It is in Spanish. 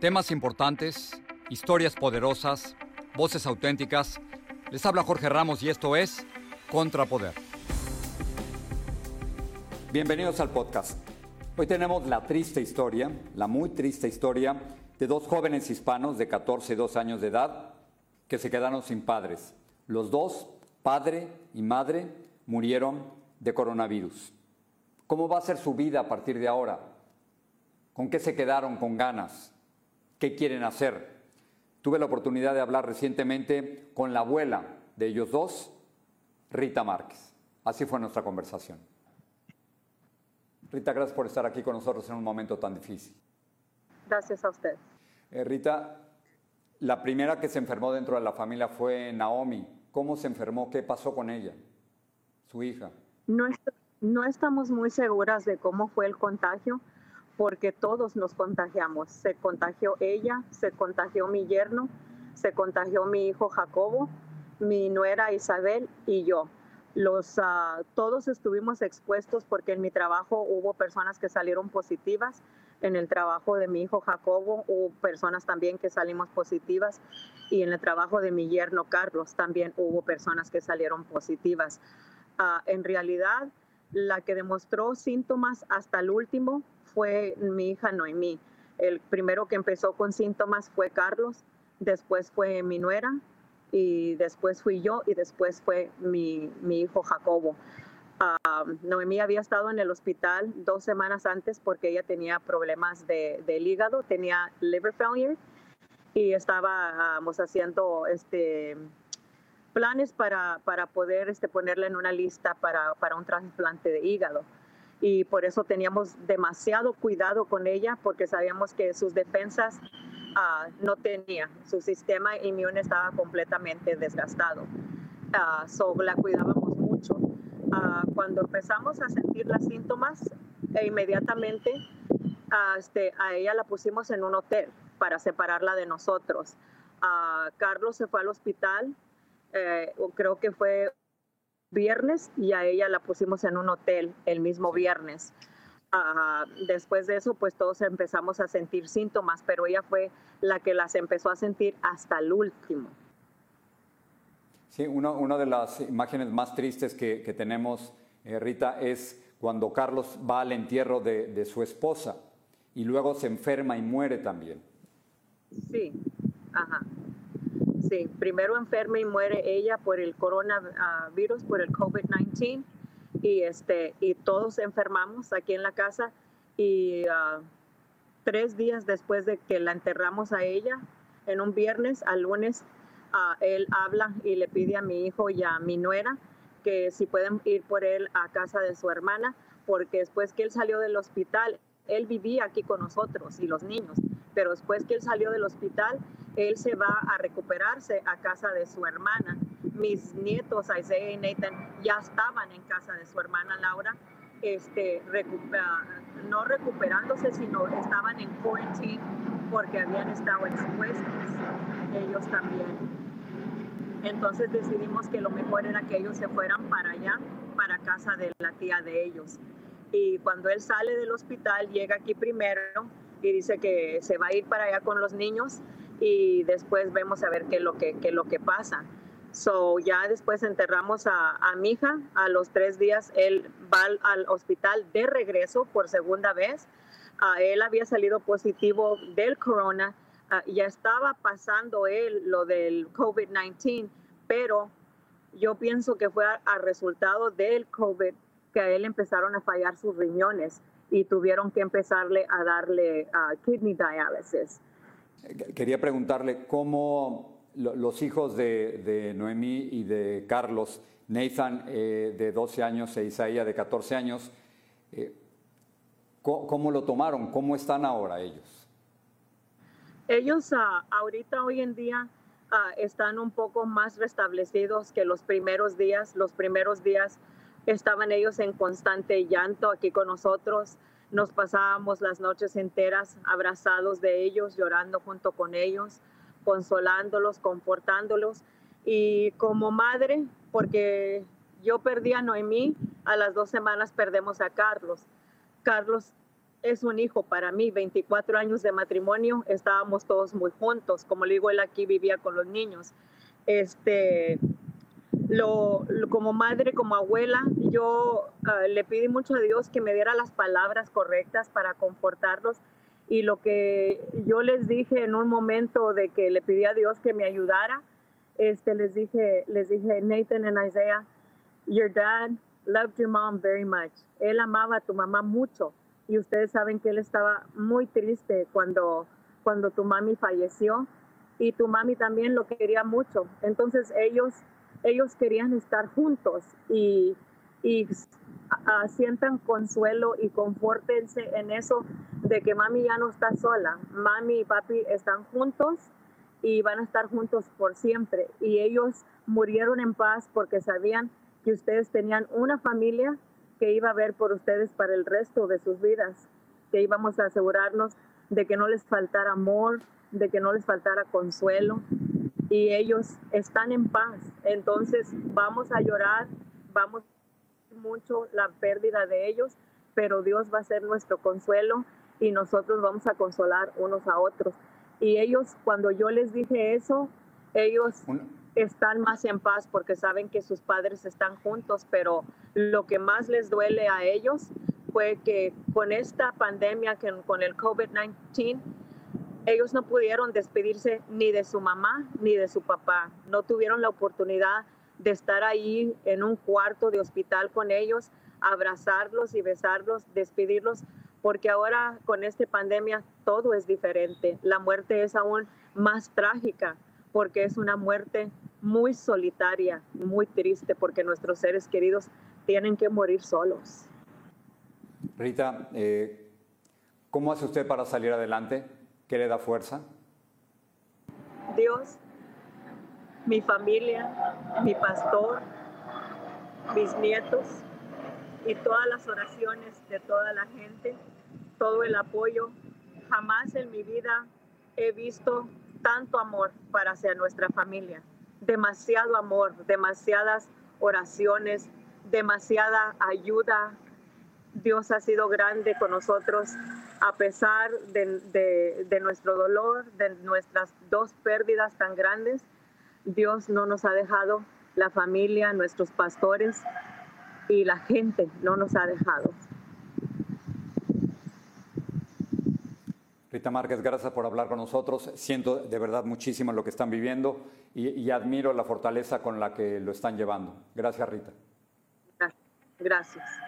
Temas importantes, historias poderosas, voces auténticas. Les habla Jorge Ramos y esto es Contrapoder. Bienvenidos al podcast. Hoy tenemos la triste historia, la muy triste historia de dos jóvenes hispanos de 14 y 2 años de edad que se quedaron sin padres. Los dos, padre y madre, murieron de coronavirus. ¿Cómo va a ser su vida a partir de ahora? ¿Con qué se quedaron con ganas? Qué quieren hacer. Tuve la oportunidad de hablar recientemente con la abuela de ellos dos, Rita Márquez. Así fue nuestra conversación. Rita, gracias por estar aquí con nosotros en un momento tan difícil. Gracias a usted. Eh, Rita, la primera que se enfermó dentro de la familia fue Naomi. ¿Cómo se enfermó? ¿Qué pasó con ella? Su hija. No, no estamos muy seguras de cómo fue el contagio porque todos nos contagiamos. Se contagió ella, se contagió mi yerno, se contagió mi hijo Jacobo, mi nuera Isabel y yo. Los, ah, todos estuvimos expuestos porque en mi trabajo hubo personas que salieron positivas. En el trabajo de mi hijo Jacobo hubo personas también que salimos positivas. Y en el trabajo de mi yerno Carlos también hubo personas que salieron positivas. Ah, en realidad, la que demostró síntomas hasta el último fue mi hija Noemí. El primero que empezó con síntomas fue Carlos, después fue mi nuera y después fui yo y después fue mi, hijo Jacobo. Noemí había estado en el hospital dos semanas antes porque ella tenía problemas de, del hígado, tenía liver failure y estábamos haciendo este, planes para, poder este, ponerla en una lista para un trasplante de hígado y por eso teníamos demasiado cuidado con ella porque sabíamos que sus defensas uh, no tenía, su sistema inmune estaba completamente desgastado. Uh, so la cuidábamos mucho. Uh, cuando empezamos a sentir los síntomas, e inmediatamente este, a ella la pusimos en un hotel para separarla de nosotros. Carlos se fue al hospital, eh, creo que fue viernes y a ella la pusimos en un hotel el mismo viernes. después de eso, pues todos empezamos a sentir síntomas, pero ella fue la que las empezó a sentir hasta el último. Sí, una de las imágenes más tristes que, tenemos, eh, Rita, es cuando Carlos va al entierro de, de su esposa y luego se enferma y muere también. Sí, ajá. Sí, primero enferma y muere ella por el coronavirus, por el COVID-19 y este y todos enfermamos aquí en la casa y ah, tres días después de que la enterramos a ella, en un viernes al lunes, uh, él habla y le pide a mi hijo y a mi nuera que si pueden ir por él a casa de su hermana, porque después que él salió del hospital, él vivía aquí con nosotros y los niños, pero después que él salió del hospital, él se va a recuperarse a casa de su hermana. Mis nietos, Isaiah y Nathan, ya estaban en casa de su hermana Laura este, no recuperándose, sino estaban en quarantine porque habían estado expuestos ellos también. Entonces decidimos que lo mejor era que ellos se fueran para allá, para casa de la tía de ellos. Y cuando él sale del hospital, llega aquí primero y dice que se va a ir para allá con los niños y después vemos a ver qué es lo que, qué lo que pasa. So, ya después enterramos a, a, mi hija. A los tres días él va al, hospital de regreso por segunda vez. a él había salido positivo del corona. ya estaba pasando él lo del COVID-19, pero yo pienso que fue a, resultado del COVID que a él empezaron a fallar sus riñones y tuvieron que empezarle a darle kidney dialysis. Quería preguntarle cómo los hijos de, Noemí y de Carlos, Nathan eh, de 12 años e Isaías de 14 años, eh, ¿cómo, lo tomaron? ¿Cómo están ahora ellos? Ellos ah, ahorita, hoy en día, ah, están un poco más restablecidos que los primeros días. Los primeros días estaban ellos en constante llanto aquí con nosotros. Nos pasábamos las noches enteras abrazados de ellos, llorando junto con ellos consolándolos, confortándolos. Y como madre, porque yo perdí a Noemí, a las dos semanas perdemos a Carlos. Carlos es un hijo para mí, 24 años de matrimonio, estábamos todos muy juntos, como le digo, él aquí vivía con los niños. Este, lo, como madre, como abuela, yo ah, le pedí mucho a Dios que me diera las palabras correctas para confortarlos y lo que yo les dije en un momento de que le pedí a Dios que me ayudara, este, les dije, les dije, Nathan and Isaiah, your dad loved your mom very much. Él amaba a tu mamá mucho y ustedes saben que él estaba muy triste cuando, cuando tu mami falleció y tu mami también lo quería mucho. Entonces ellos, ellos querían estar juntos y, y sientan consuelo y confórtense en eso de que mami ya no está sola. Mami y papi están juntos y van a estar juntos por siempre. Y ellos murieron en paz porque sabían que ustedes tenían una familia que iba a ver por ustedes para el resto de sus vidas, que íbamos a asegurarnos de que no les faltara amor, de que no les faltara consuelo. Y ellos están en paz. Entonces vamos a llorar, vamos mucho la pérdida de ellos, pero Dios va a ser nuestro consuelo y nosotros vamos a consolar unos a otros. Y ellos, cuando yo les dije eso, ellos están más en paz porque saben que sus padres están juntos, pero lo que más les duele a ellos fue que con esta pandemia, con el COVID-19, ellos no pudieron despedirse ni de su mamá ni de su papá. No tuvieron la oportunidad de estar ahí en un cuarto de hospital con ellos, abrazarlos y besarlos, despedirlos, porque ahora con esta pandemia todo es diferente. La muerte es aún más trágica porque es una muerte muy solitaria, muy triste, porque nuestros seres queridos tienen que morir solos. Rita, eh, ¿cómo hace usted para salir adelante? ¿Qué le da fuerza? Dios mi familia, mi pastor, mis nietos y todas las oraciones de toda la gente, todo el apoyo. Jamás en mi vida he visto tanto amor para hacia nuestra familia. Demasiado amor, demasiadas oraciones, demasiada ayuda. Dios ha sido grande con nosotros a pesar de, de nuestro dolor, de nuestras dos pérdidas tan grandes Dios no nos ha dejado, la familia, nuestros pastores y la gente no nos ha dejado. Rita Márquez, gracias por hablar con nosotros. Siento de verdad muchísimo lo que están viviendo y, y admiro la fortaleza con la que lo están llevando. Gracias, Rita. Gracias.